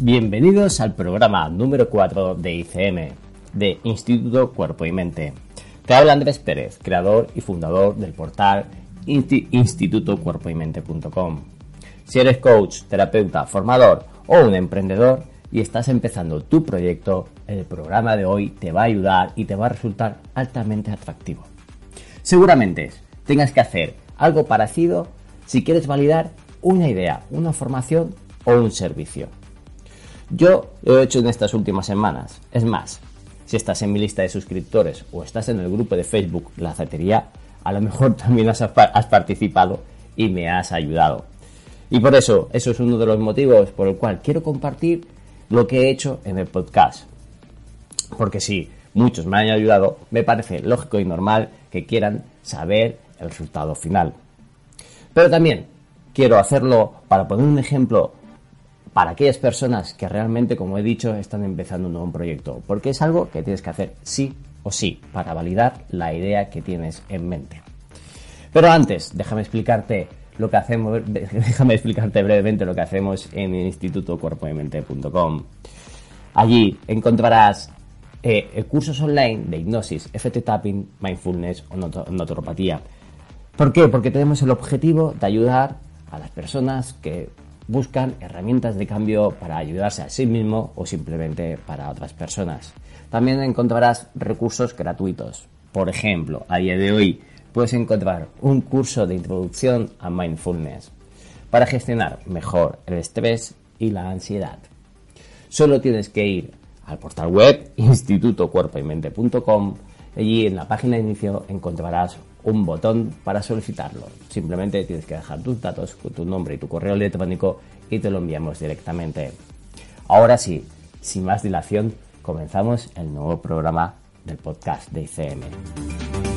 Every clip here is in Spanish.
Bienvenidos al programa número 4 de ICM, de Instituto Cuerpo y Mente. Te habla Andrés Pérez, creador y fundador del portal institutocuerpoymente.com. Si eres coach, terapeuta, formador o un emprendedor y estás empezando tu proyecto, el programa de hoy te va a ayudar y te va a resultar altamente atractivo. Seguramente tengas que hacer algo parecido si quieres validar una idea, una formación o un servicio. Yo lo he hecho en estas últimas semanas. Es más, si estás en mi lista de suscriptores o estás en el grupo de Facebook La Zatería, a lo mejor también has, participado y me has ayudado. Y por eso, eso es uno de los motivos por el cual quiero compartir lo que he hecho en el podcast. Porque si muchos me han ayudado, me parece lógico y normal que quieran saber el resultado final. Pero también quiero hacerlo para poner un ejemplo para aquellas personas que realmente, como he dicho, están empezando un nuevo proyecto, porque es algo que tienes que hacer sí o sí para validar la idea que tienes en mente. Pero antes, déjame explicarte lo que hacemos, déjame explicarte brevemente lo que hacemos en el. Allí encontrarás eh, cursos online de hipnosis, FT tapping, mindfulness o naturopatía. ¿Por qué? Porque tenemos el objetivo de ayudar a las personas que buscan herramientas de cambio para ayudarse a sí mismo o simplemente para otras personas. También encontrarás recursos gratuitos. Por ejemplo, a día de hoy puedes encontrar un curso de introducción a mindfulness para gestionar mejor el estrés y la ansiedad. Solo tienes que ir al portal web institutocuerpoymente.com Allí en la página de inicio encontrarás un botón para solicitarlo. Simplemente tienes que dejar tus datos, tu nombre y tu correo electrónico y te lo enviamos directamente. Ahora sí, sin más dilación, comenzamos el nuevo programa del podcast de ICM.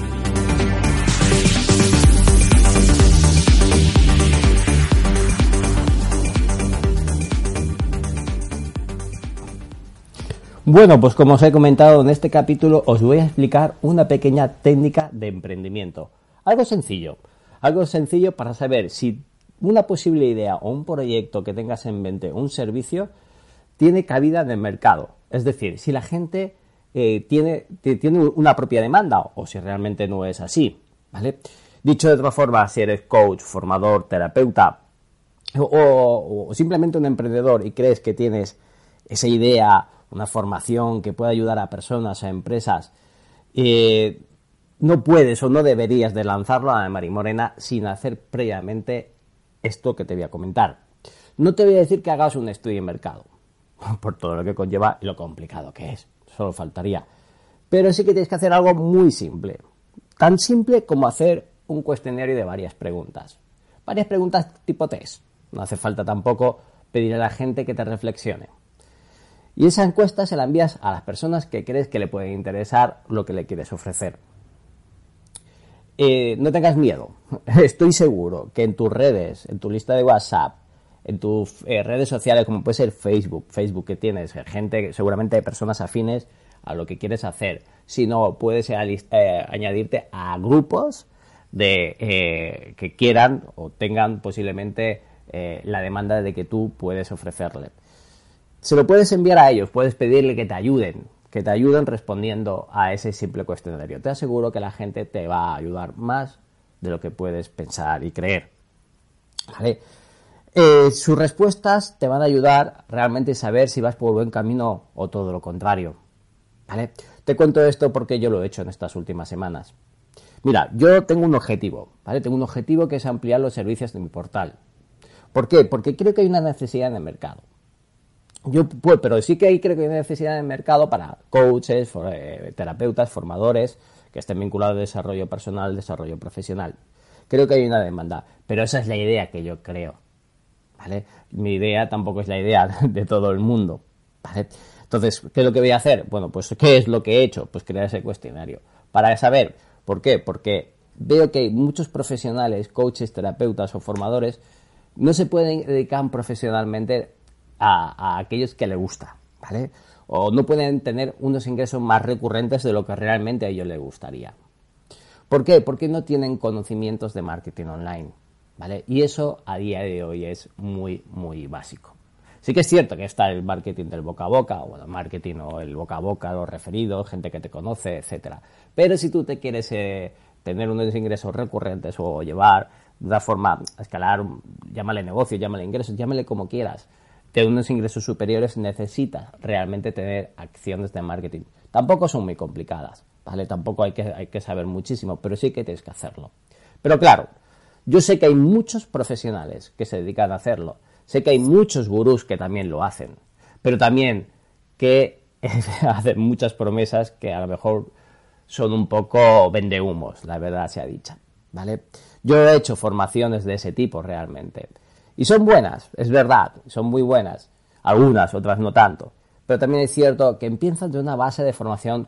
Bueno, pues como os he comentado en este capítulo, os voy a explicar una pequeña técnica de emprendimiento. Algo sencillo, algo sencillo para saber si una posible idea o un proyecto que tengas en mente, un servicio, tiene cabida en el mercado. Es decir, si la gente eh, tiene, tiene una propia demanda o si realmente no es así. ¿vale? Dicho de otra forma, si eres coach, formador, terapeuta o simplemente un emprendedor y crees que tienes esa idea una formación que pueda ayudar a personas, a empresas, eh, no puedes o no deberías de lanzarlo a Marimorena sin hacer previamente esto que te voy a comentar. No te voy a decir que hagas un estudio de mercado, por todo lo que conlleva y lo complicado que es, solo faltaría. Pero sí que tienes que hacer algo muy simple, tan simple como hacer un cuestionario de varias preguntas. Varias preguntas tipo test. No hace falta tampoco pedir a la gente que te reflexione. Y esa encuesta se la envías a las personas que crees que le puede interesar lo que le quieres ofrecer. Eh, no tengas miedo. Estoy seguro que en tus redes, en tu lista de WhatsApp, en tus eh, redes sociales, como puede ser Facebook, Facebook que tienes gente, seguramente personas afines a lo que quieres hacer. Si no, puedes eh, añadirte a grupos de que quieran o tengan posiblemente la demanda de que tú puedes ofrecerle se lo puedes enviar a ellos, puedes pedirle que te ayuden, que te ayuden respondiendo a ese simple cuestionario. Te aseguro que la gente te va a ayudar más de lo que puedes pensar y creer. Eh, sus respuestas te van a ayudar realmente a saber si vas por buen camino o todo lo contrario. Te cuento esto porque yo lo he hecho en estas últimas semanas. Mira, yo tengo un objetivo, ¿vale? Tengo un objetivo que es ampliar los servicios de mi portal. ¿Por qué? Porque creo que hay una necesidad en el mercado. Yo, pues, pero sí que hay, creo que hay una necesidad el mercado para coaches, eh, terapeutas, formadores que estén vinculados al desarrollo personal, desarrollo profesional. Creo que hay una demanda, pero esa es la idea que yo creo. ¿Vale? Mi idea tampoco es la idea de todo el mundo. Entonces, ¿qué es lo que voy a hacer? Bueno, pues ¿qué es lo que he hecho? Pues crear ese cuestionario. Para saber, ¿por qué? Porque veo que hay muchos profesionales, coaches, terapeutas o formadores, no se pueden dedicar profesionalmente a, aquellos que les gusta, ¿vale? O no pueden tener unos ingresos más recurrentes de lo que realmente a ellos les gustaría. ¿Por qué? Porque no tienen conocimientos de marketing online, ¿vale? Y eso a día de hoy es muy, muy básico. Sí que es cierto que está el marketing del boca a boca, o el marketing o el boca a boca, los referidos, gente que te conoce, etcétera. Pero si tú te quieres eh, tener unos ingresos recurrentes o llevar de forma escalar, llámale negocio, llámale ingresos, llámale como quieras, tener unos ingresos superiores necesitas realmente tener acciones de marketing. Tampoco son muy complicadas, ¿vale? Tampoco hay que, hay que saber muchísimo, pero sí que tienes que hacerlo. Pero claro, yo sé que hay muchos profesionales que se dedican a hacerlo Sé que hay muchos gurús que también lo hacen, pero también que hacen muchas promesas que a lo mejor son un poco vendehumos, la verdad sea dicha, ¿vale? Yo he hecho formaciones de ese tipo realmente. Y son buenas, es verdad, son muy buenas. Algunas, otras no tanto. Pero también es cierto que empiezan de una base de formación,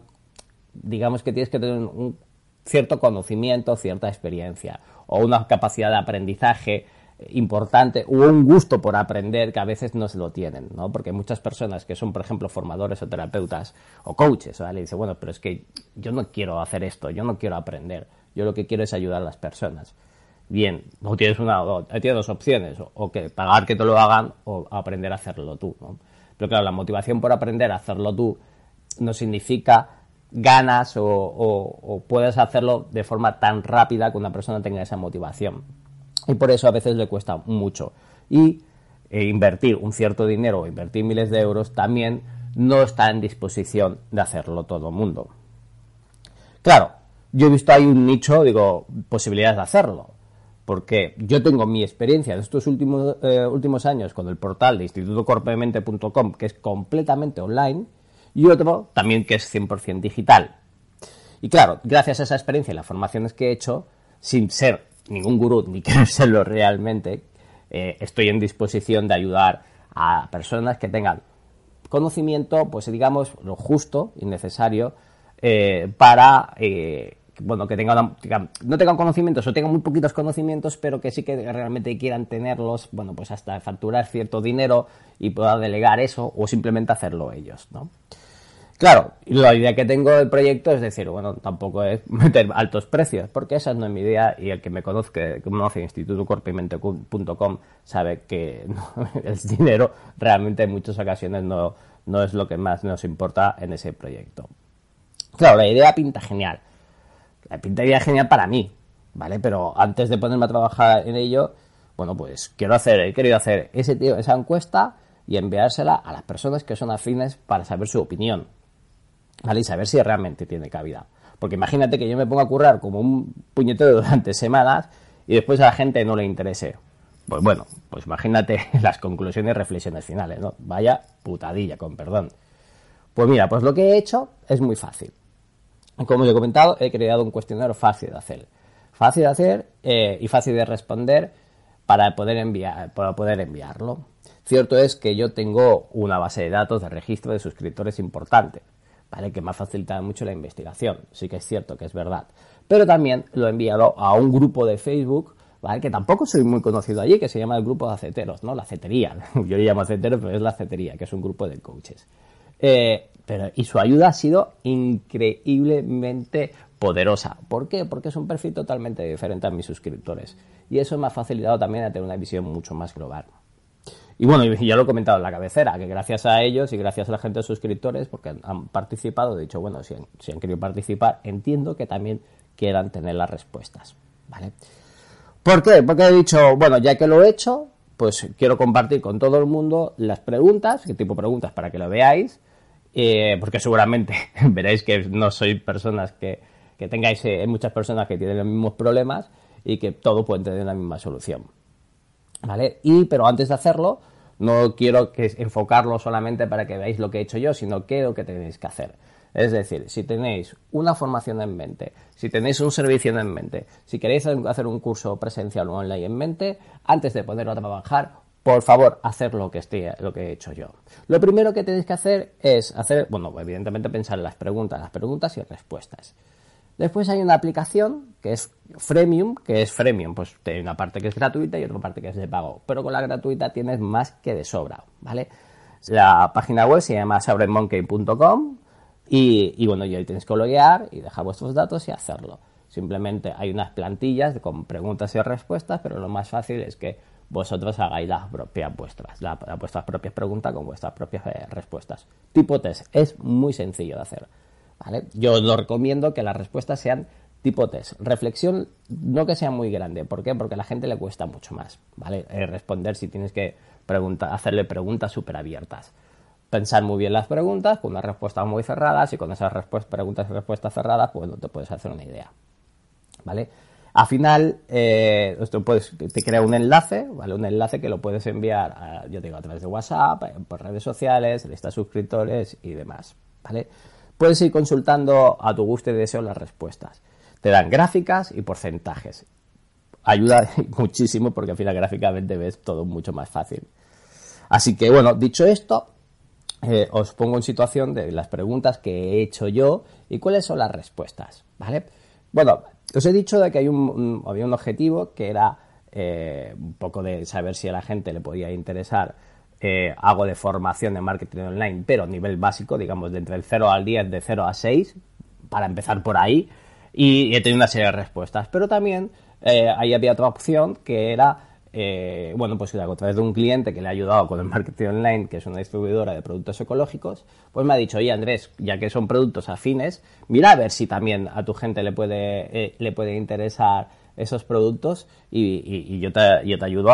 digamos que tienes que tener un cierto conocimiento, cierta experiencia o una capacidad de aprendizaje importante o un gusto por aprender que a veces no se lo tienen, ¿no? Porque muchas personas que son, por ejemplo, formadores o terapeutas o coaches, ¿vale? Dicen, bueno, pero es que yo no quiero hacer esto, yo no quiero aprender, yo lo que quiero es ayudar a las personas. Bien, o tienes una, o tienes dos opciones, o, que pagar que te lo hagan o aprender a hacerlo tú. Pero claro, la motivación por aprender a hacerlo tú no significa ganas o, o puedes hacerlo de forma tan rápida que una persona tenga esa motivación y por eso a veces le cuesta mucho. Y eh, invertir un cierto dinero o invertir miles de euros también no está en disposición de hacerlo todo el mundo. Claro, yo he visto ahí un nicho, digo, posibilidades de hacerlo. Porque yo tengo mi experiencia de estos últimos, eh, últimos años con el portal de institutocorpemente.com, que es completamente online, y otro también que es 100% digital. Y claro, gracias a esa experiencia y las formaciones que he hecho, sin ser ningún gurú ni quiero serlo realmente, eh, estoy en disposición de ayudar a personas que tengan conocimiento, pues digamos, lo justo y necesario eh, para, bueno, que tengan, no tengan conocimientos o tengan muy poquitos conocimientos, pero que sí que realmente quieran tenerlos, bueno, pues hasta facturar cierto dinero y puedan delegar eso o simplemente hacerlo ellos, ¿no? Claro, la idea que tengo del proyecto es decir, bueno, tampoco es meter altos precios, porque esa no es mi idea y el que me conozca, que conoce institutocorpimente.com sabe que el dinero realmente en muchas ocasiones no, no es lo que más nos importa en ese proyecto. Claro, la idea pinta genial. La pinta genial para mí, ¿vale? Pero antes de ponerme a trabajar en ello, bueno, pues quiero hacer, he querido hacer ese, esa encuesta y enviársela a las personas que son afines para saber su opinión ¿vale? Y saber si realmente tiene cabida. Porque imagínate que yo me ponga a currar como un puñetero durante semanas y después a la gente no le interese. Pues bueno, pues imagínate las conclusiones y reflexiones finales, ¿no? Vaya putadilla, con perdón. Pues mira, pues lo que he hecho es muy fácil. Como os he comentado, he creado un cuestionario fácil de hacer. Fácil de hacer eh, y fácil de responder para poder, enviar, para poder enviarlo. Cierto es que yo tengo una base de datos de registro de suscriptores importante. ¿vale? Que me ha facilitado mucho la investigación. Sí que es cierto que es verdad. Pero también lo he enviado a un grupo de Facebook, ¿vale? Que tampoco soy muy conocido allí, que se llama el grupo de aceteros, ¿no? La acetería. Yo le llamo aceteros, pero es la acetería, que es un grupo de coaches. Eh, pero, y su ayuda ha sido increíblemente poderosa. ¿Por qué? Porque es un perfil totalmente diferente a mis suscriptores. Y eso me ha facilitado también a tener una visión mucho más global. Y bueno, ya lo he comentado en la cabecera, que gracias a ellos y gracias a la gente de suscriptores, porque han, participado, he dicho, bueno, si han, querido participar, entiendo que también quieran tener las respuestas, ¿vale? ¿Por qué? Porque he dicho, bueno, ya que lo he hecho, pues quiero compartir con todo el mundo las preguntas, qué tipo de preguntas para que lo veáis, eh, porque seguramente veréis que no soy personas que, que tengáis, eh, muchas personas que tienen los mismos problemas y que todos pueden tener la misma solución. ¿Vale? Y, pero antes de hacerlo, no quiero que enfocarlo solamente para que veáis lo que he hecho yo, sino qué es lo que tenéis que hacer. Es decir, si tenéis una formación en mente, si tenéis un servicio en mente, si queréis hacer un curso presencial o online en mente, antes de ponerlo a trabajar, por favor, hacer lo que, esté, lo que he hecho yo. Lo primero que tenéis que hacer es hacer, bueno, evidentemente pensar en las preguntas, las preguntas y respuestas. Después hay una aplicación que es Freemium, que es Freemium, pues hay una parte que es gratuita y otra parte que es de pago. Pero con la gratuita tienes más que de sobra, ¿vale? La página web se llama sabremonkey.com y, y, bueno, y ahí tenéis que loguear y dejar vuestros datos y hacerlo. Simplemente hay unas plantillas con preguntas y respuestas, pero lo más fácil es que vosotros hagáis las propias vuestras, vuestras propias preguntas con vuestras propias eh, respuestas. Tipo test, es muy sencillo de hacer. ¿vale? Yo os lo recomiendo que las respuestas sean tipo test. Reflexión, no que sea muy grande. ¿Por qué? Porque a la gente le cuesta mucho más, ¿vale? Eh, responder si tienes que hacerle preguntas súper abiertas. Pensar muy bien las preguntas, con unas respuestas muy cerradas y con esas preguntas y respuestas cerradas, pues no te puedes hacer una idea, ¿vale? Al final, eh, puedes, te crea un enlace, ¿vale? Un enlace que lo puedes enviar, a, yo digo, a través de WhatsApp, eh, por redes sociales, lista de suscriptores y demás, ¿vale? Puedes ir consultando a tu gusto y deseo las respuestas. Te dan gráficas y porcentajes. Ayuda muchísimo porque al final gráficamente ves todo mucho más fácil. Así que bueno, dicho esto, eh, os pongo en situación de las preguntas que he hecho yo y cuáles son las respuestas, ¿vale? Bueno, os he dicho de que había un objetivo que era eh, un poco de saber si a la gente le podía interesar eh, algo de formación de marketing online, pero a nivel básico, digamos, de entre el 0 al 10, de 0 a 6, para empezar por ahí, y he tenido una serie de respuestas. Pero también ahí había otra opción que era eh, bueno, pues a través de un cliente que le ha ayudado con el marketing online, que es una distribuidora de productos ecológicos, pues me ha dicho, oye Andrés, ya que son productos afines, mira a ver si también a tu gente le puede, eh, le puede interesar esos productos y, yo, te, yo te ayudo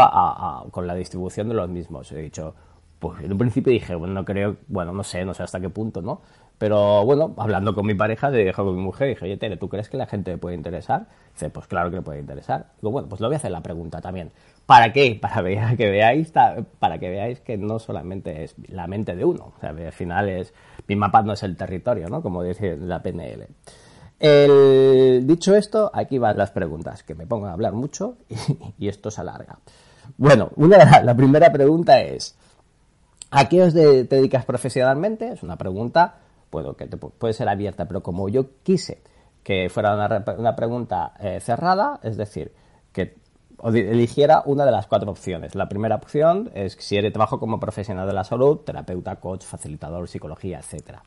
con la distribución de los mismos. He dicho, pues en un principio dije, bueno, no creo, bueno, no sé, no sé hasta qué punto, ¿no? Pero bueno, hablando con mi pareja, le con mi mujer, dije, oye, Tere, ¿tú crees que la gente le puede interesar? Dice, pues claro que le puede interesar. Digo, bueno, pues le voy a hacer la pregunta también. ¿Para qué? Para que veáis, para que veáis que no solamente es la mente de uno. O sea, al final es, mi mapa no es el territorio, ¿no? Como dice la PNL. Dicho esto, aquí van las preguntas, que me pongo a hablar mucho y, esto se alarga. Bueno, una, la primera pregunta es, ¿a qué os te dedicas profesionalmente? Es una pregunta puedo, que puede ser abierta, pero como yo quise que fuera una, pregunta eh, cerrada, es decir, que eligiera una de las cuatro opciones. La primera opción es si eres trabajo como profesional de la salud, terapeuta, coach, facilitador, psicología, etcétera.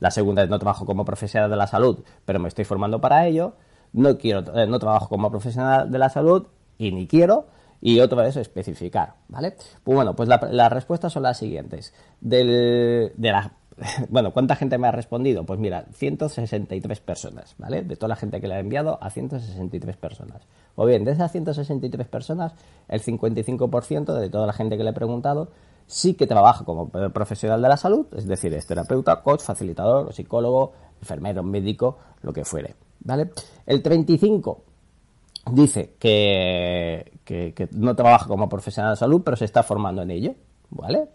La segunda es no trabajo como profesional de la salud, pero me estoy formando para ello. No quiero, eh, no trabajo como profesional de la salud y ni quiero. Y otra vez especificar, ¿vale? Pues bueno, pues las respuestas son las siguientes. de la bueno, ¿cuánta gente me ha respondido? Pues mira, 163 personas, ¿vale? De toda la gente que le ha enviado a 163 personas. O bien, de esas 163 personas, el 55% de toda la gente que le he preguntado sí que trabaja como profesional de la salud, es decir, es terapeuta, coach, facilitador, psicólogo, enfermero, médico, lo que fuere, ¿vale? El 35 dice que, que no trabaja como profesional de salud, pero se está formando en ello, ¿vale?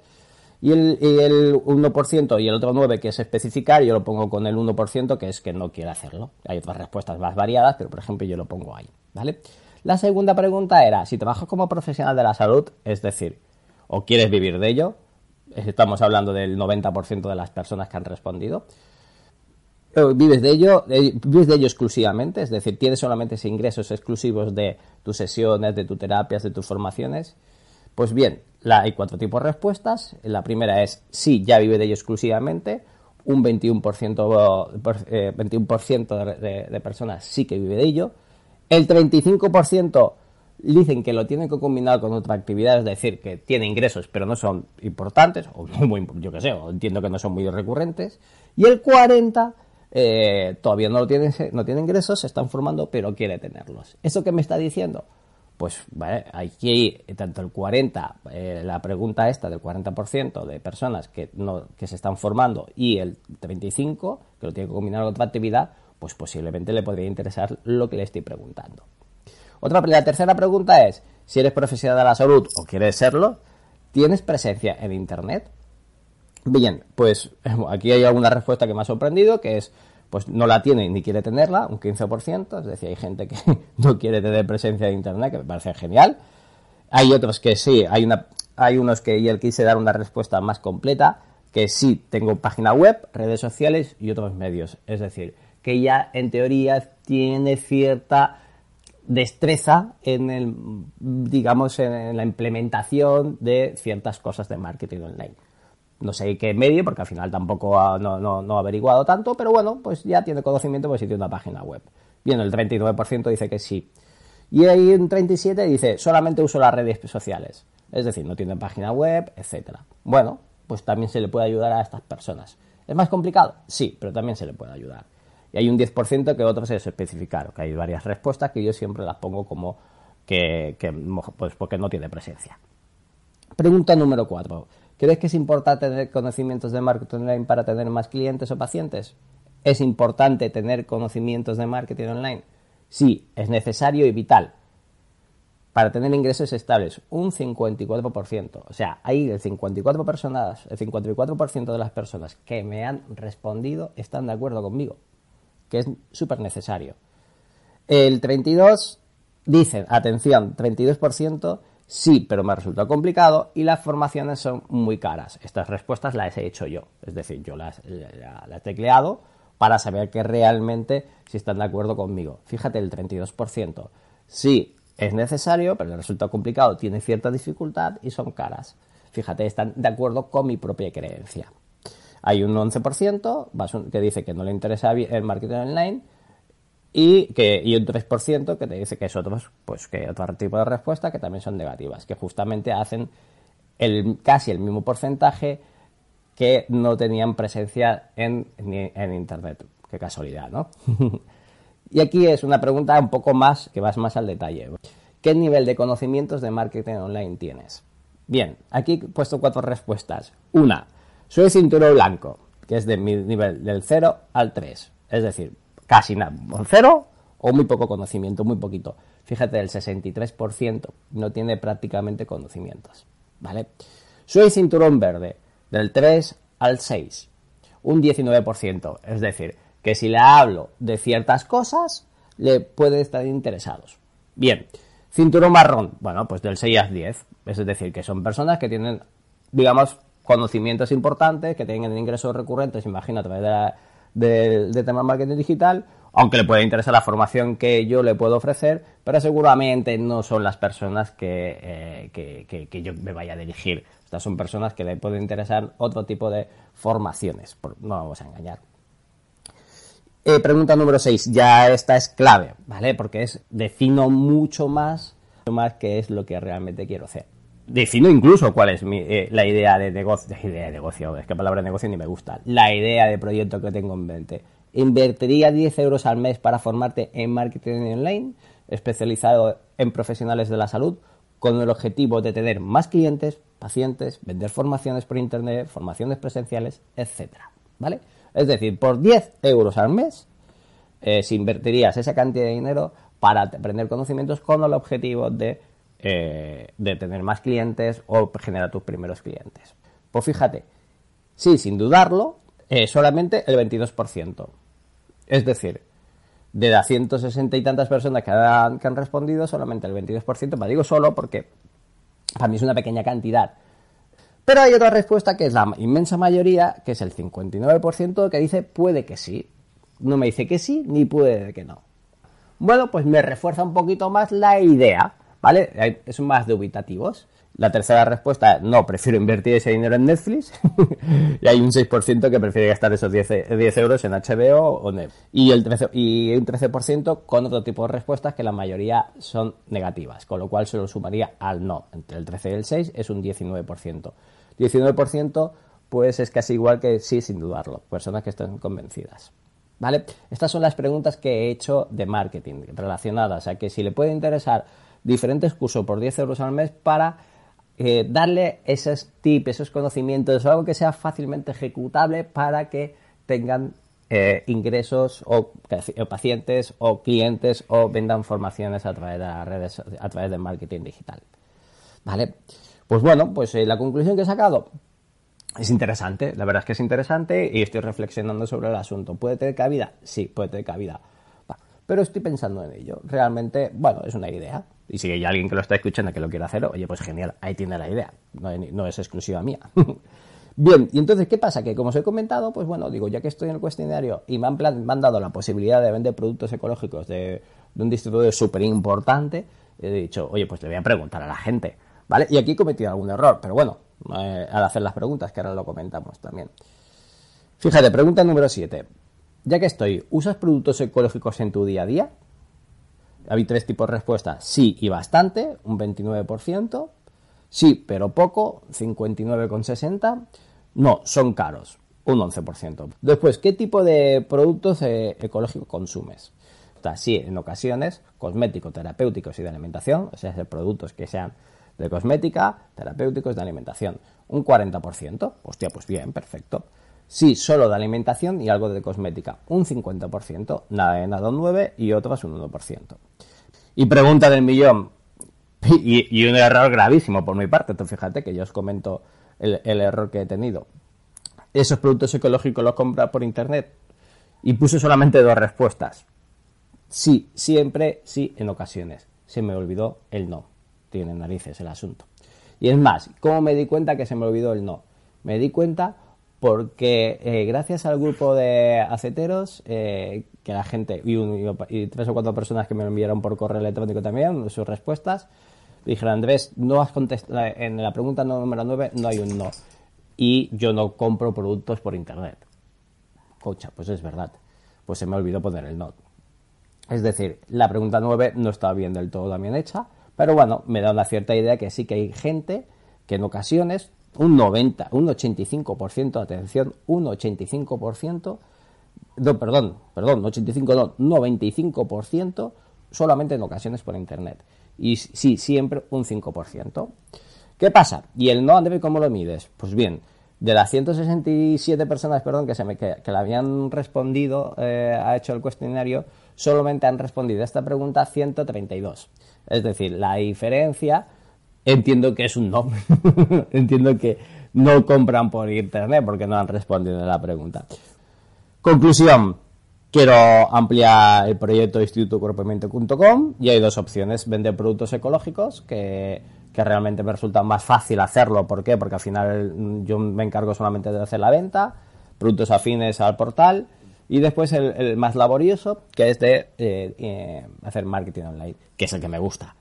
Y el, el 1% y el otro 9% que es especificar, yo lo pongo con el 1% que es que no quiere hacerlo. Hay otras respuestas más variadas, pero por ejemplo yo lo pongo ahí, ¿vale? La segunda pregunta era, si trabajas como profesional de la salud, es decir, o quieres vivir de ello, estamos hablando del 90% de las personas que han respondido, vives de ello, eh, vives de ello exclusivamente, es decir, tienes solamente ingresos exclusivos de tus sesiones, de tus terapias, de tus formaciones, pues bien, la, hay cuatro tipos de respuestas. La primera es sí, ya vive de ello exclusivamente. Un 21%, 21 eh, de, de, personas sí que vive de ello. El 35% dicen que lo tienen que combinar con otra actividad, es decir, que tiene ingresos pero no son importantes, o muy, yo que sé, o entiendo que no son muy recurrentes. Y el 40% eh, todavía no, lo tiene, no tiene ingresos, se están formando, pero quiere tenerlos. ¿Eso qué me está diciendo? Pues vale, aquí tanto el 40, eh, la pregunta esta del 40% de personas que, no, que se están formando y el 35, que lo tiene que combinar con otra actividad, pues posiblemente le podría interesar lo que le estoy preguntando. Otra, la tercera pregunta es, Si eres profesional de la salud o quieres serlo, ¿tienes presencia en Internet? Bien, pues aquí hay alguna respuesta que me ha sorprendido, que es, pues no la tiene ni quiere tenerla, un 15%, es decir, hay gente que no quiere tener presencia en Internet, que me parece genial. Hay otros que sí, hay, una, hay unos que él quise dar una respuesta más completa, que sí tengo página web, redes sociales y otros medios. Es decir, que ya en teoría tiene cierta destreza en el, digamos, en la implementación de ciertas cosas de marketing online. No sé qué medio, porque al final tampoco no, no, ha averiguado tanto, pero bueno, pues ya tiene conocimiento pues si tiene una página web. Bien, el 39% dice que sí. Y hay un 37% dice, solamente uso las redes sociales. Es decir, no tiene página web, etcétera. Bueno, pues también se le puede ayudar a estas personas. ¿Es más complicado? Sí, pero también se le puede ayudar. Y hay un 10% que otros es especificar, que hay varias respuestas que yo siempre las pongo como que, pues porque no tiene presencia. Pregunta número 4. ¿Crees que es importante tener conocimientos de marketing online para tener más clientes o pacientes? ¿Es importante tener conocimientos de marketing online? Sí, es necesario y vital para tener ingresos estables, un 54%. O sea, hay el 54 personas, el 54% de las personas que me han respondido están de acuerdo conmigo que es súper necesario. El 32 dicen, atención, 32% sí, pero me resulta complicado y las formaciones son muy caras. Estas respuestas las he hecho yo, es decir, yo las, he tecleado para saber que realmente si están de acuerdo conmigo. Fíjate, el 32%. Sí, es necesario, pero resulta complicado, tiene cierta dificultad y son caras. Fíjate, están de acuerdo con mi propia creencia. Hay un 11% que dice que no le interesa el marketing online y, que, y un 3% que te dice que es otros, pues que otro tipo de respuesta que también son negativas, que justamente hacen el, casi el mismo porcentaje que no tenían presencia en, en Internet. Qué casualidad, ¿no? y aquí es una pregunta un poco más, que vas más al detalle. ¿Qué nivel de conocimientos de marketing online tienes? Bien, aquí he puesto cuatro respuestas. Una, soy cinturón blanco, que es de mi nivel del 0 al 3. Es decir, casi nada, cero o muy poco conocimiento, muy poquito. Fíjate, el 63% no tiene prácticamente conocimientos. ¿Vale? Soy cinturón verde, del 3 al 6. Un 19%. Es decir, que si le hablo de ciertas cosas, le puede estar interesados. Bien, cinturón marrón, bueno, pues del 6 al 10. Es decir, que son personas que tienen, digamos, conocimientos importantes, que tengan ingresos recurrentes, imagino, a través de, de, temas marketing digital, aunque le puede interesar la formación que yo le puedo ofrecer, pero seguramente no son las personas que, eh, que, yo me vaya a dirigir. Estas son personas que le pueden interesar otro tipo de formaciones, no vamos a engañar. Eh, pregunta número 6, ya esta es clave, ¿vale? Porque es, defino mucho más, mucho más qué es lo que realmente quiero hacer defino incluso cuál es eh, la idea de negocio, idea de negocio, es que palabra negocio ni me gusta, la idea de proyecto que tengo en mente. Invertiría 10 euros al mes para formarte en marketing online, especializado en profesionales de la salud, con el objetivo de tener más clientes, pacientes, vender formaciones por internet, formaciones presenciales, etcétera, ¿vale? Es decir, por 10 euros al mes, eh, si invertirías esa cantidad de dinero para aprender conocimientos con el objetivo de eh, de tener más clientes o generar tus primeros clientes. Pues fíjate, sí, sin dudarlo, eh, solamente el 22%. Es decir, de las 160 y tantas personas que han, respondido, solamente el 22%, me digo solo porque para mí es una pequeña cantidad. Pero hay otra respuesta que es la inmensa mayoría, que es el 59%, que dice puede que sí. No me dice que sí, ni puede que no. Bueno, pues me refuerza un poquito más la idea. ¿Vale? Son más dubitativos. La tercera respuesta, no, prefiero invertir ese dinero en Netflix. y hay un 6% que prefiere gastar esos 10, euros en HBO o Netflix. Y, el 13, y un 13% con otro tipo de respuestas que la mayoría son negativas, con lo cual se lo sumaría al no. Entre el 13 y el 6 es un 19%. 19% pues es casi igual que sí, sin dudarlo. Personas que están convencidas. ¿Vale? Estas son las preguntas que he hecho de marketing relacionadas a que si le puede interesar diferentes cursos por 10 euros al mes para eh, darle esos tips, esos conocimientos, algo que sea fácilmente ejecutable para que tengan eh, ingresos o, pacientes o clientes o vendan formaciones a través de las redes, a través del marketing digital. ¿Vale? Pues bueno, pues eh, la conclusión que he sacado es interesante, la verdad es que es interesante y estoy reflexionando sobre el asunto. ¿Puede tener cabida? Sí, puede tener cabida. Pero estoy pensando en ello. Realmente, bueno, es una idea. Y si hay alguien que lo está escuchando que lo quiere hacer, oye, pues genial, ahí tiene la idea. No, es exclusiva mía. Bien, y entonces, ¿qué pasa? Que como os he comentado, pues bueno, digo, ya que estoy en el cuestionario y me han, dado la posibilidad de vender productos ecológicos de, un distribuidor súper importante, he dicho, oye, pues le voy a preguntar a la gente, ¿vale? Y aquí he cometido algún error, pero bueno, eh, al hacer las preguntas, que ahora lo comentamos también. Fíjate, pregunta número 7 ya que estoy, ¿usas productos ecológicos en tu día a día? Hay tres tipos de respuesta. Sí y bastante, un 29%. Sí, pero poco, 59,60%. No, son caros, un 11%. Después, ¿qué tipo de productos eh, ecológicos consumes? O sí, en ocasiones, cosméticos, terapéuticos y de alimentación, o sea, productos que sean de cosmética, terapéuticos, de alimentación. Un 40%. Hostia, pues bien, perfecto. Sí, solo de alimentación y algo de cosmética, un 50%, nada de nada un 9% y otras un 1%. Y pregunta del millón, y, un error gravísimo por mi parte, entonces fíjate que yo os comento el, error que he tenido. ¿Esos productos ecológicos los compras por internet? Y puse solamente dos respuestas. Sí, siempre, sí, en ocasiones. Se me olvidó el no. Tiene narices el asunto. Y es más, ¿cómo me di cuenta que se me olvidó el no? Me di cuenta porque eh, gracias al grupo de aceteros, eh, que la gente, y, tres o cuatro personas que me enviaron por correo electrónico también, sus respuestas, dijeron, Andrés, no has contestado, en la pregunta número 9 no hay un no. Y yo no compro productos por internet. Cocha, pues es verdad. Pues se me olvidó poner el no. Es decir, la pregunta 9 no estaba bien del todo también hecha, pero bueno, me da una cierta idea que sí que hay gente que en ocasiones un 90, un 85%, atención, un 85%, no, perdón, perdón, 85 no, 95% solamente en ocasiones por internet. Y sí, siempre un 5%. ¿Qué pasa? ¿Y el no, André, cómo lo mides? Pues bien, de las 167 personas, perdón, que, se me, que, le habían respondido, eh, ha hecho el cuestionario, solamente han respondido a esta pregunta 132. Es decir, la diferencia entiendo que es un no. entiendo que no compran por internet porque no han respondido a la pregunta. Conclusión. Quiero ampliar el proyecto institutocuerpomente.com y hay dos opciones. Vender productos ecológicos que, que, realmente me resulta más fácil hacerlo. ¿Por qué? Porque al final yo me encargo solamente de hacer la venta, productos afines al portal y después el, más laborioso que es de eh, eh, hacer marketing online, que es el que me gusta.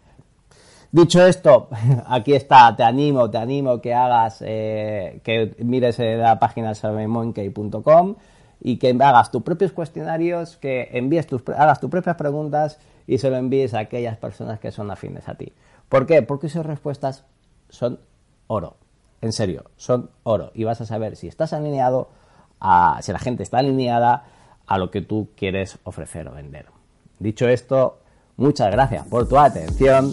Dicho esto, aquí está, te animo, te animo que hagas, eh, que mires la página salvemonkey.com y que hagas tus propios cuestionarios, que envíes tus, hagas tus propias preguntas y se lo envíes a aquellas personas que son afines a ti. ¿Por qué? Porque esas respuestas son oro. En serio, son oro. Y vas a saber si estás alineado, a, si la gente está alineada a lo que tú quieres ofrecer o vender. Dicho esto, muchas gracias por tu atención